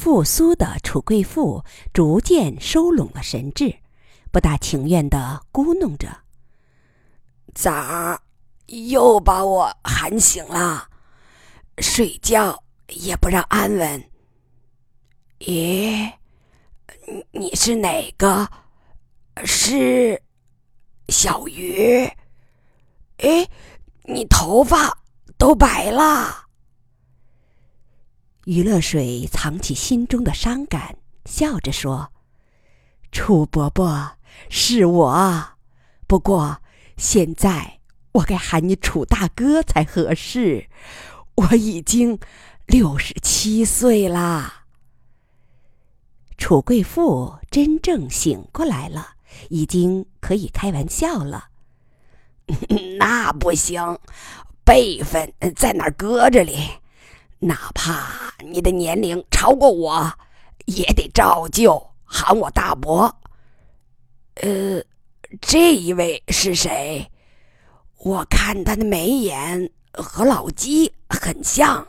复苏的楚贵妇逐渐收拢了神智，不大情愿地咕哝着：“咋又把我喊醒了？睡觉也不让安稳。咦，你是哪个？是小鱼？哎，你头发都白了。”余乐水藏起心中的伤感，笑着说：“楚伯伯，是我。不过现在我该喊你楚大哥才合适。我已经六十七岁啦。”楚贵妇真正醒过来了，已经可以开玩笑了。那不行，辈分在那儿搁着哩。哪怕你的年龄超过我，也得照旧喊我大伯。呃，这一位是谁？我看他的眉眼和老鸡很像。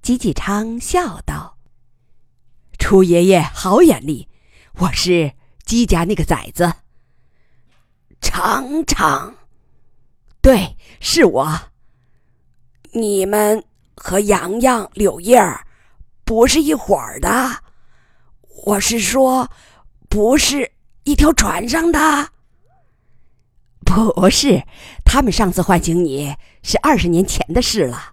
吉吉昌笑道：“楚爷爷好眼力，我是姬家那个崽子。”常常，对，是我。你们。和洋洋、柳叶儿不是一伙儿的，我是说，不是一条船上的。不是，他们上次唤醒你是二十年前的事了。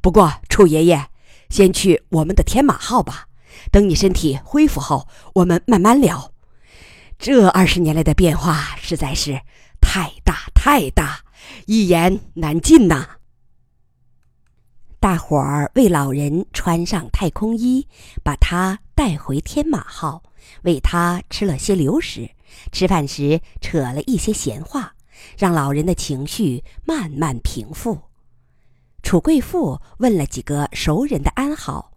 不过，楚爷爷，先去我们的天马号吧。等你身体恢复后，我们慢慢聊。这二十年来的变化实在是太大太大，一言难尽呐。大伙儿为老人穿上太空衣，把他带回天马号，喂他吃了些流食。吃饭时扯了一些闲话，让老人的情绪慢慢平复。楚贵妇问了几个熟人的安好：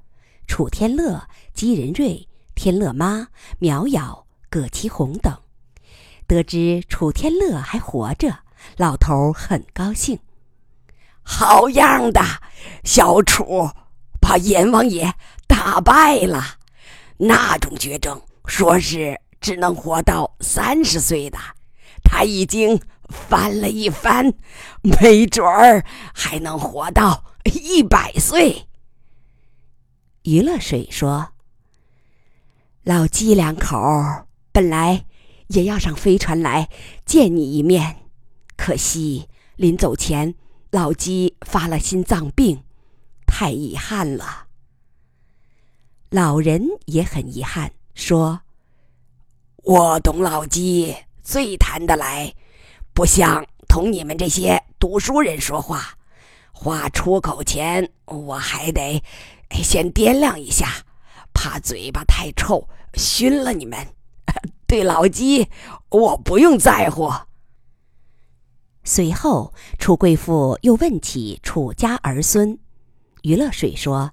楚天乐、姬仁瑞、天乐妈、苗瑶、葛其红等。得知楚天乐还活着，老头很高兴。好样的，小楚把阎王爷打败了。那种绝症，说是只能活到三十岁的，他已经翻了一番，没准儿还能活到一百岁。余乐水说：“老姬两口本来也要上飞船来见你一面，可惜临走前。”老鸡发了心脏病，太遗憾了。老人也很遗憾，说：“我懂老鸡最谈得来，不像同你们这些读书人说话，话出口前我还得先掂量一下，怕嘴巴太臭熏了你们。对老鸡，我不用在乎。”随后，楚贵妇又问起楚家儿孙。于乐水说：“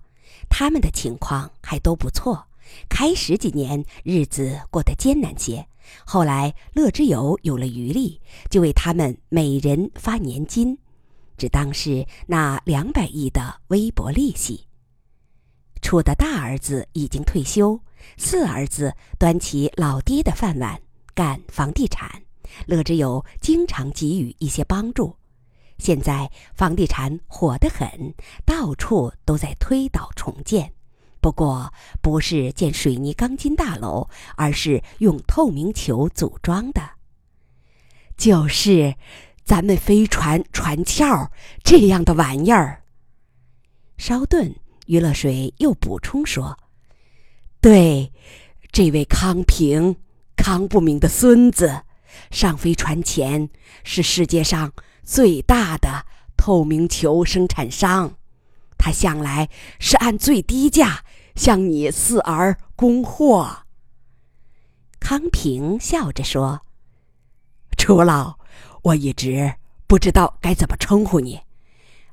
他们的情况还都不错。开始几年日子过得艰难些，后来乐之友有了余力，就为他们每人发年金，只当是那两百亿的微薄利息。楚的大儿子已经退休，四儿子端起老爹的饭碗，干房地产。”乐之友经常给予一些帮助，现在房地产火得很，到处都在推倒重建。不过不是建水泥钢筋大楼，而是用透明球组装的，就是咱们飞船船壳这样的玩意儿。稍顿，余乐水又补充说：“对，这位康平，康不明的孙子。”上飞船前是世界上最大的透明球生产商，他向来是按最低价向你四儿供货。康平笑着说：“楚老，我一直不知道该怎么称呼你。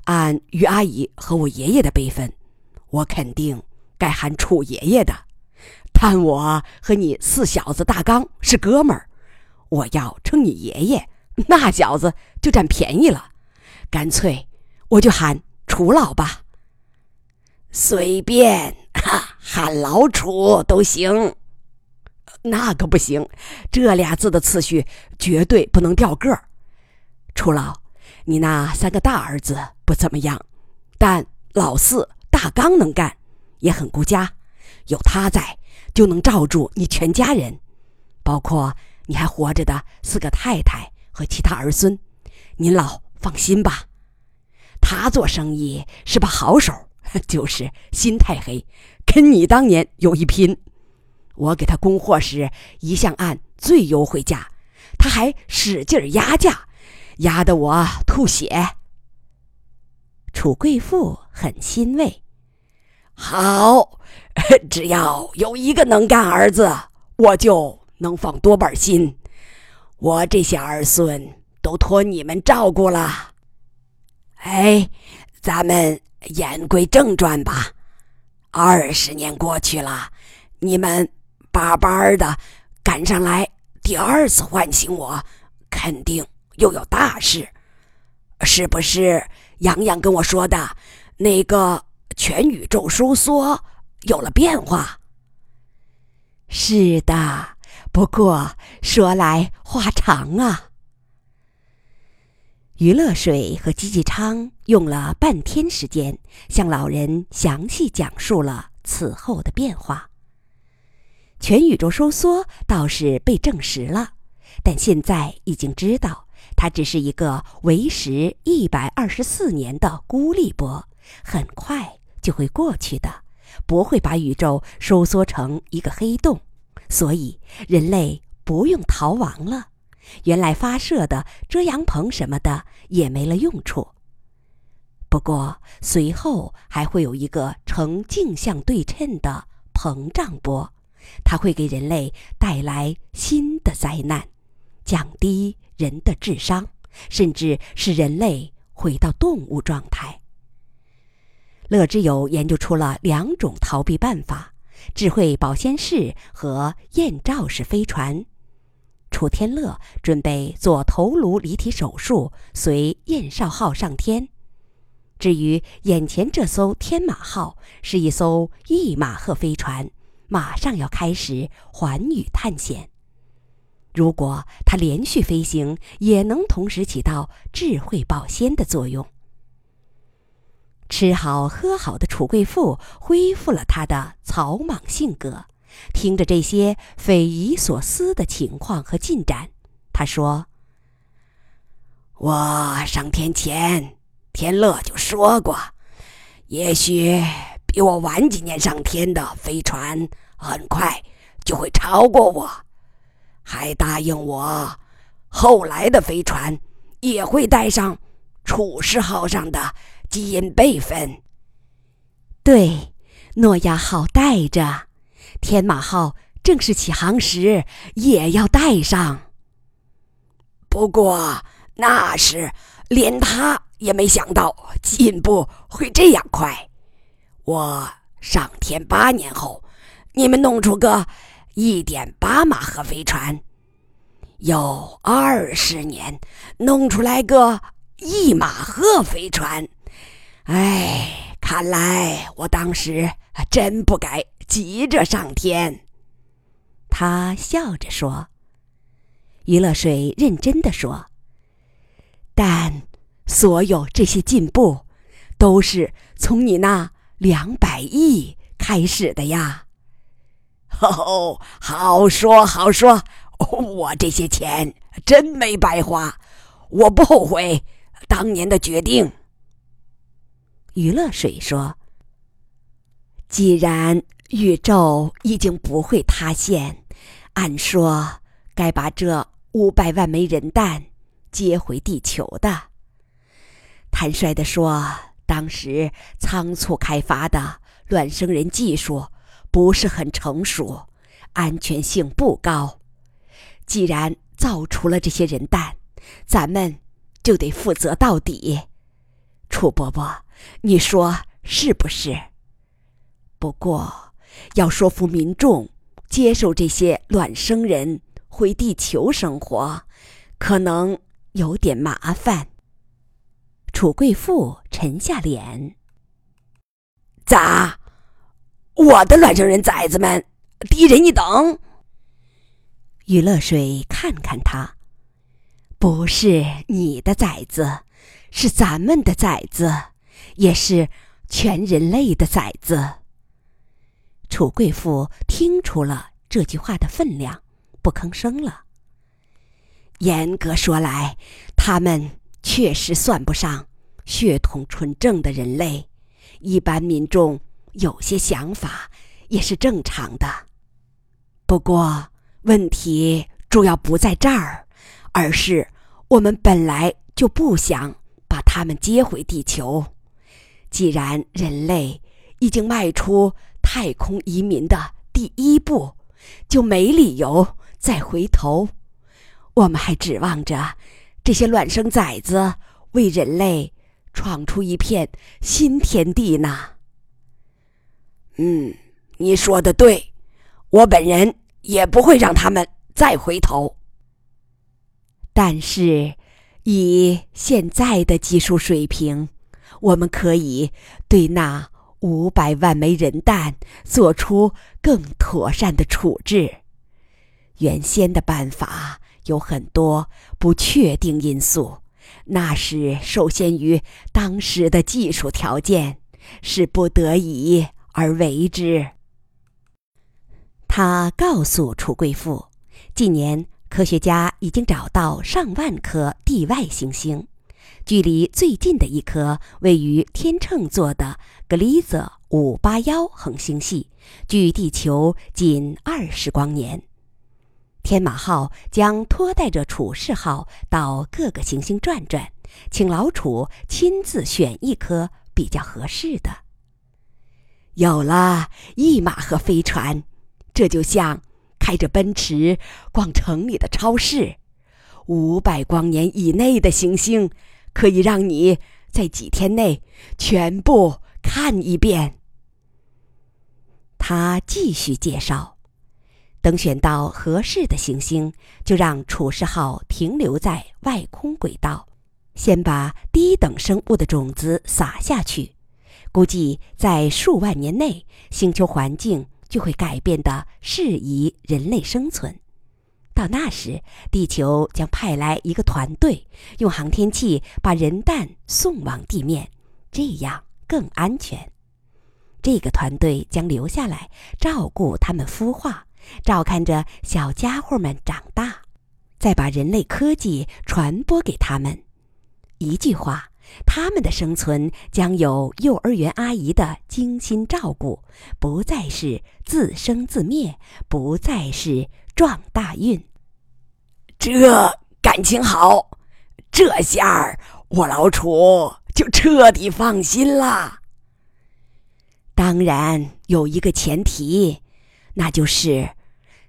按于阿姨和我爷爷的辈分，我肯定该喊楚爷爷的。但我和你四小子大刚是哥们儿。”我要称你爷爷，那小子就占便宜了。干脆我就喊楚老吧。随便，哈，喊老楚都行。那可不行，这俩字的次序绝对不能掉个儿。楚老，你那三个大儿子不怎么样，但老四大刚能干，也很顾家，有他在就能罩住你全家人，包括你还活着的四个太太和其他儿孙。您老放心吧，他做生意是把好手，就是心太黑，跟你当年有一拼。我给他供货时一向按最优惠价，他还使劲压价，压得我吐血。楚贵妇很欣慰，好，只要有一个能干儿子，我就能放多半心。我这些儿孙都托你们照顾了。哎，咱们言归正传吧。二十年过去了，你们。巴巴的赶上来，第二次唤醒我，肯定又有大事，是不是？洋洋跟我说的，那个全宇宙收缩有了变化。是的，不过说来话长啊。于乐水和姬继昌用了半天时间，向老人详细讲述了此后的变化。全宇宙收缩倒是被证实了，但现在已经知道，它只是一个为时一百二十四年的孤立波，很快就会过去的，不会把宇宙收缩成一个黑洞，所以人类不用逃亡了。原来发射的遮阳棚什么的也没了用处。不过随后还会有一个呈镜像对称的膨胀波。它会给人类带来新的灾难，降低人的智商，甚至使人类回到动物状态。乐之友研究出了两种逃避办法：智慧保鲜室和燕赵式飞船。楚天乐准备做头颅离体手术，随燕少号上天。至于眼前这艘天马号，是一艘翼马鹤飞船。马上要开始环宇探险。如果它连续飞行，也能同时起到智慧保鲜的作用。吃好喝好的楚贵妇恢复了她的草莽性格，听着这些匪夷所思的情况和进展，她说：“我上天前，天乐就说过，也许……”比我晚几年上天的飞船，很快就会超过我，还答应我，后来的飞船也会带上楚世号上的基因备份。对，诺亚号带着，天马号正式起航时也要带上。不过那时连他也没想到进步会这样快。我上天八年后，你们弄出个一点八马赫飞船，有二十年弄出来个一马赫飞船。哎，看来我当时真不该急着上天。他笑着说：“余乐水认真的说，但所有这些进步，都是从你那。”两百亿开始的呀！哦，好说好说，我这些钱真没白花，我不后悔当年的决定。余乐水说：“既然宇宙已经不会塌陷，按说该把这五百万枚人弹接回地球的。坦率的说。”当时仓促开发的卵生人技术不是很成熟，安全性不高。既然造出了这些人弹，咱们就得负责到底。楚伯伯，你说是不是？不过，要说服民众接受这些卵生人回地球生活，可能有点麻烦。楚贵妇沉下脸。咋？我的卵生人崽子们低人一等。余乐水看看他，不是你的崽子，是咱们的崽子，也是全人类的崽子。楚贵妇听出了这句话的分量，不吭声了。严格说来，他们确实算不上血统纯正的人类，一般民众有些想法也是正常的。不过，问题主要不在这儿，而是我们本来就不想把他们接回地球。既然人类已经迈出太空移民的第一步，就没理由再回头。我们还指望着这些卵生崽子为人类闯出一片新天地呢。嗯，你说的对，我本人也不会让他们再回头。但是，以现在的技术水平，我们可以对那五百万枚人蛋做出更妥善的处置。原先的办法。有很多不确定因素，那是受限于当时的技术条件，是不得已而为之。他告诉楚贵妇，近年科学家已经找到上万颗地外行星，距离最近的一颗位于天秤座的格里泽五八幺恒星系，距地球仅二十光年。天马号将拖带着楚世号到各个行星转转，请老楚亲自选一颗比较合适的。有了一马和飞船，这就像开着奔驰逛城里的超市。五百光年以内的行星，可以让你在几天内全部看一遍。他继续介绍。等选到合适的行星，就让楚世号停留在外空轨道，先把低等生物的种子撒下去。估计在数万年内，星球环境就会改变的适宜人类生存。到那时，地球将派来一个团队，用航天器把人蛋送往地面，这样更安全。这个团队将留下来照顾它们孵化。照看着小家伙们长大，再把人类科技传播给他们。一句话，他们的生存将有幼儿园阿姨的精心照顾，不再是自生自灭，不再是撞大运。这感情好，这下我老楚就彻底放心了。当然有一个前提。那就是，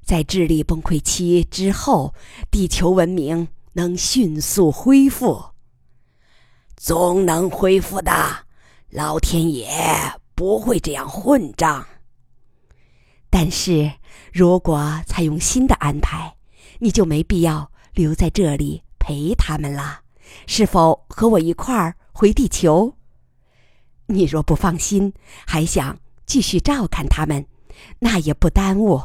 在智力崩溃期之后，地球文明能迅速恢复。总能恢复的，老天爷不会这样混账。但是如果采用新的安排，你就没必要留在这里陪他们了。是否和我一块儿回地球？你若不放心，还想继续照看他们？那也不耽误，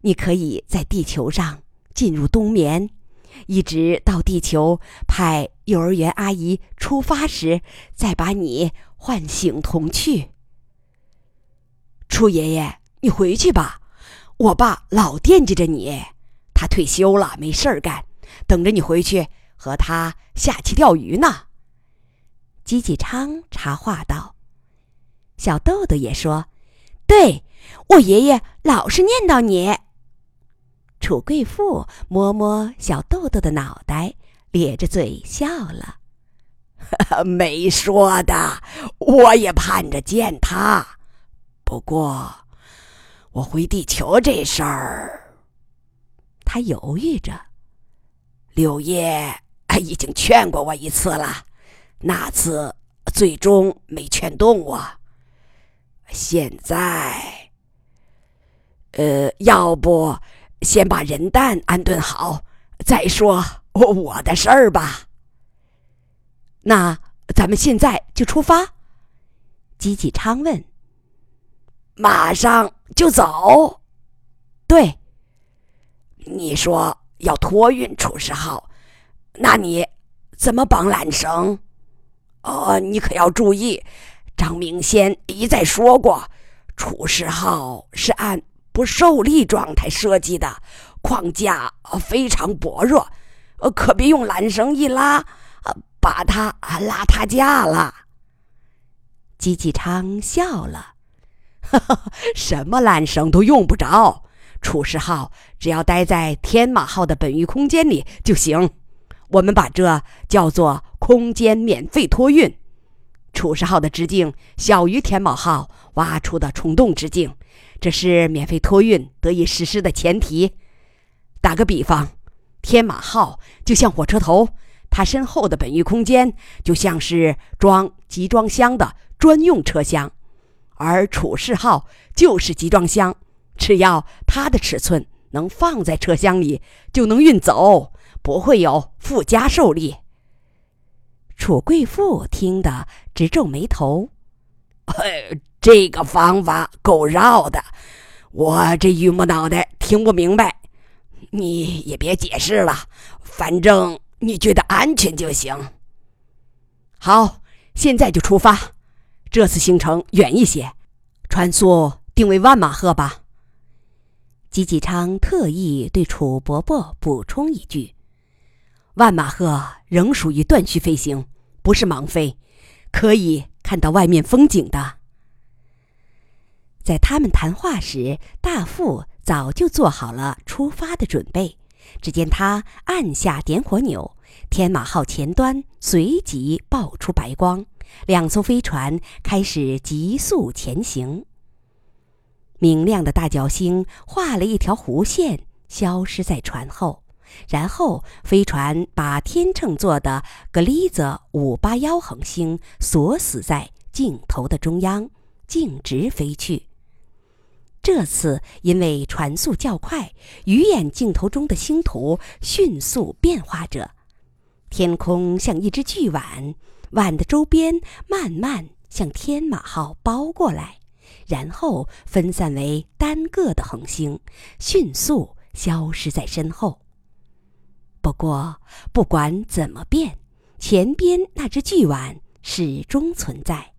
你可以在地球上进入冬眠，一直到地球派幼儿园阿姨出发时，再把你唤醒同去。楚爷爷，你回去吧，我爸老惦记着你，他退休了没事儿干，等着你回去和他下棋钓鱼呢。吉吉昌插话道：“小豆豆也说，对。”我爷爷老是念叨你。楚贵妇摸摸小豆豆的脑袋，咧着嘴笑了。没说的，我也盼着见他。不过，我回地球这事儿，他犹豫着。柳叶已经劝过我一次了，那次最终没劝动我。现在。呃，要不先把人蛋安顿好，再说我的事儿吧。那咱们现在就出发？吉吉昌问。马上就走。对，你说要托运楚世浩，那你怎么绑缆绳？哦，你可要注意，张明先一再说过，楚世浩是按不受力状态设计的，框架非常薄弱，可别用缆绳一拉，把它拉塌架了。吉吉昌笑了，哈哈，什么缆绳都用不着。楚世浩只要待在天马号的本域空间里就行，我们把这叫做空间免费托运。楚世浩的直径小于天马号挖出的虫洞直径，这是免费托运得以实施的前提。打个比方，天马号就像火车头，它身后的本域空间就像是装集装箱的专用车厢，而楚世号就是集装箱。只要它的尺寸能放在车厢里，就能运走，不会有附加受力。楚贵妇听得直皱眉头，这个方法够绕的，我这榆木脑袋听不明白。你也别解释了，反正你觉得安全就行。好，现在就出发。这次行程远一些，船速定为万马赫吧。吉吉昌特意对楚伯伯补充一句：“万马赫仍属于断续飞行，不是盲飞，可以看到外面风景的。”在他们谈话时，大副早就做好了出发的准备。只见他按下点火钮，天马号前端随即爆出白光，两艘飞船开始急速前行。明亮的大角星画了一条弧线，消失在船后。然后，飞船把天秤座的格里泽五八幺恒星锁死在镜头的中央，径直飞去。这次因为船速较快，鱼眼镜头中的星图迅速变化着，天空像一只巨碗，碗的周边慢慢向天马号包过来。然后分散为单个的恒星，迅速消失在身后。不过，不管怎么变，前边那只巨碗始终存在。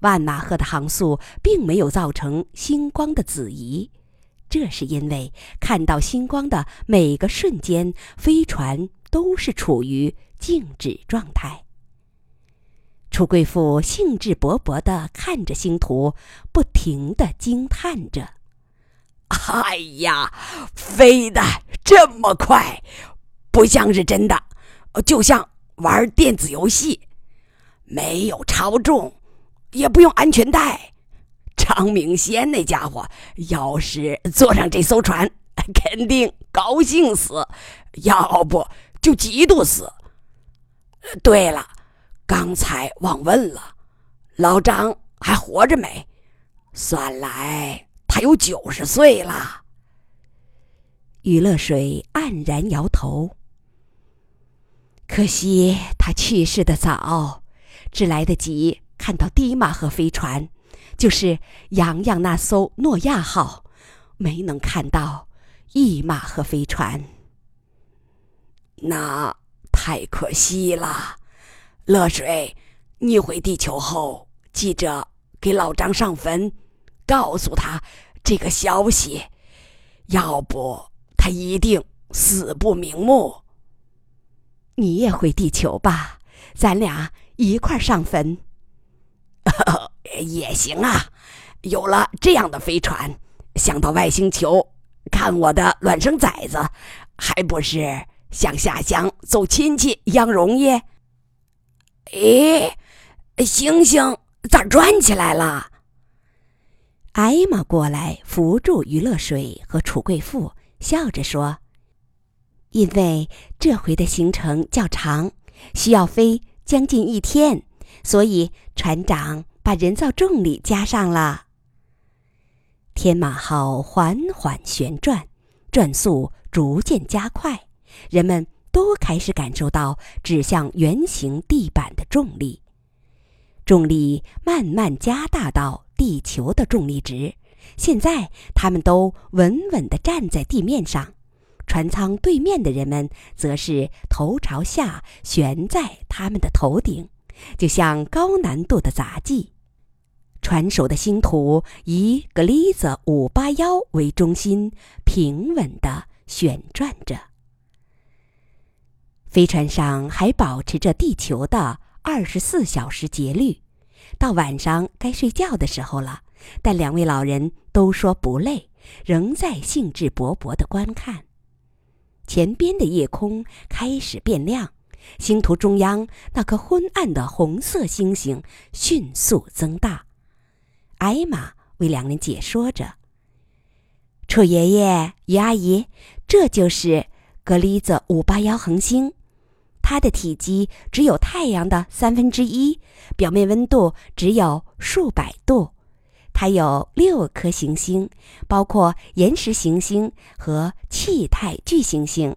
万马赫的航速并没有造成星光的子移，这是因为看到星光的每个瞬间，飞船都是处于静止状态。楚贵妇兴致勃勃地看着星图，不停地惊叹着：“哎呀，飞得这么快，不像是真的，就像玩电子游戏，没有超重，也不用安全带。张明先那家伙要是坐上这艘船，肯定高兴死，要不就嫉妒死。对了。”刚才忘问了，老张还活着没？算来他有九十岁了。余乐水黯然摇头，可惜他去世的早，只来得及看到低马赫飞船，就是洋洋那艘诺亚号，没能看到一马赫飞船。那太可惜了。乐水，你回地球后，记着给老张上坟，告诉他这个消息，要不他一定死不瞑目。你也回地球吧，咱俩一块上坟。也行啊，有了这样的飞船，想到外星球看我的卵生崽子，还不是像下乡走亲戚一样容易？哎，星星咋转起来了？艾玛过来扶住余乐水和楚贵妇，笑着说：“因为这回的行程较长，需要飞将近一天，所以船长把人造重力加上了。天马号缓缓旋转，转速逐渐加快，人们。”都开始感受到指向圆形地板的重力，重力慢慢加大到地球的重力值。现在，他们都稳稳地站在地面上，船舱对面的人们则是头朝下悬在他们的头顶，就像高难度的杂技。船首的星图以格里泽五八幺为中心，平稳地旋转着。飞船上还保持着地球的二十四小时节律，到晚上该睡觉的时候了。但两位老人都说不累，仍在兴致勃勃地观看。前边的夜空开始变亮，星图中央那颗昏暗的红色星星迅速增大。艾玛为两人解说着：“楚爷爷、于阿姨，这就是格里泽五八幺恒星，它的体积只有太阳的三分之一，表面温度只有数百度。”它有六颗行星，包括岩石行星和气态巨行星。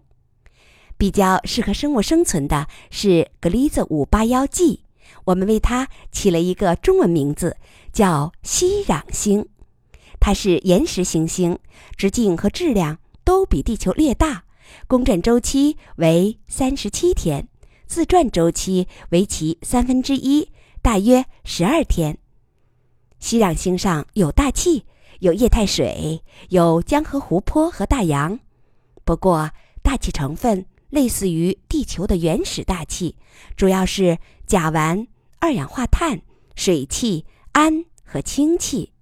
比较适合生物生存的是格里泽五八幺 G，我们为它起了一个中文名字，叫熙壤星。它是岩石行星，直径和质量都比地球略大，公转周期为三十七天，自转周期为其三分之一，大约十二天。熙壤星上有大气，有液态水，有江河湖泊和大洋。不过，大气成分类似于地球的原始大气，主要是甲烷、二氧化碳、水汽、氨和氢气。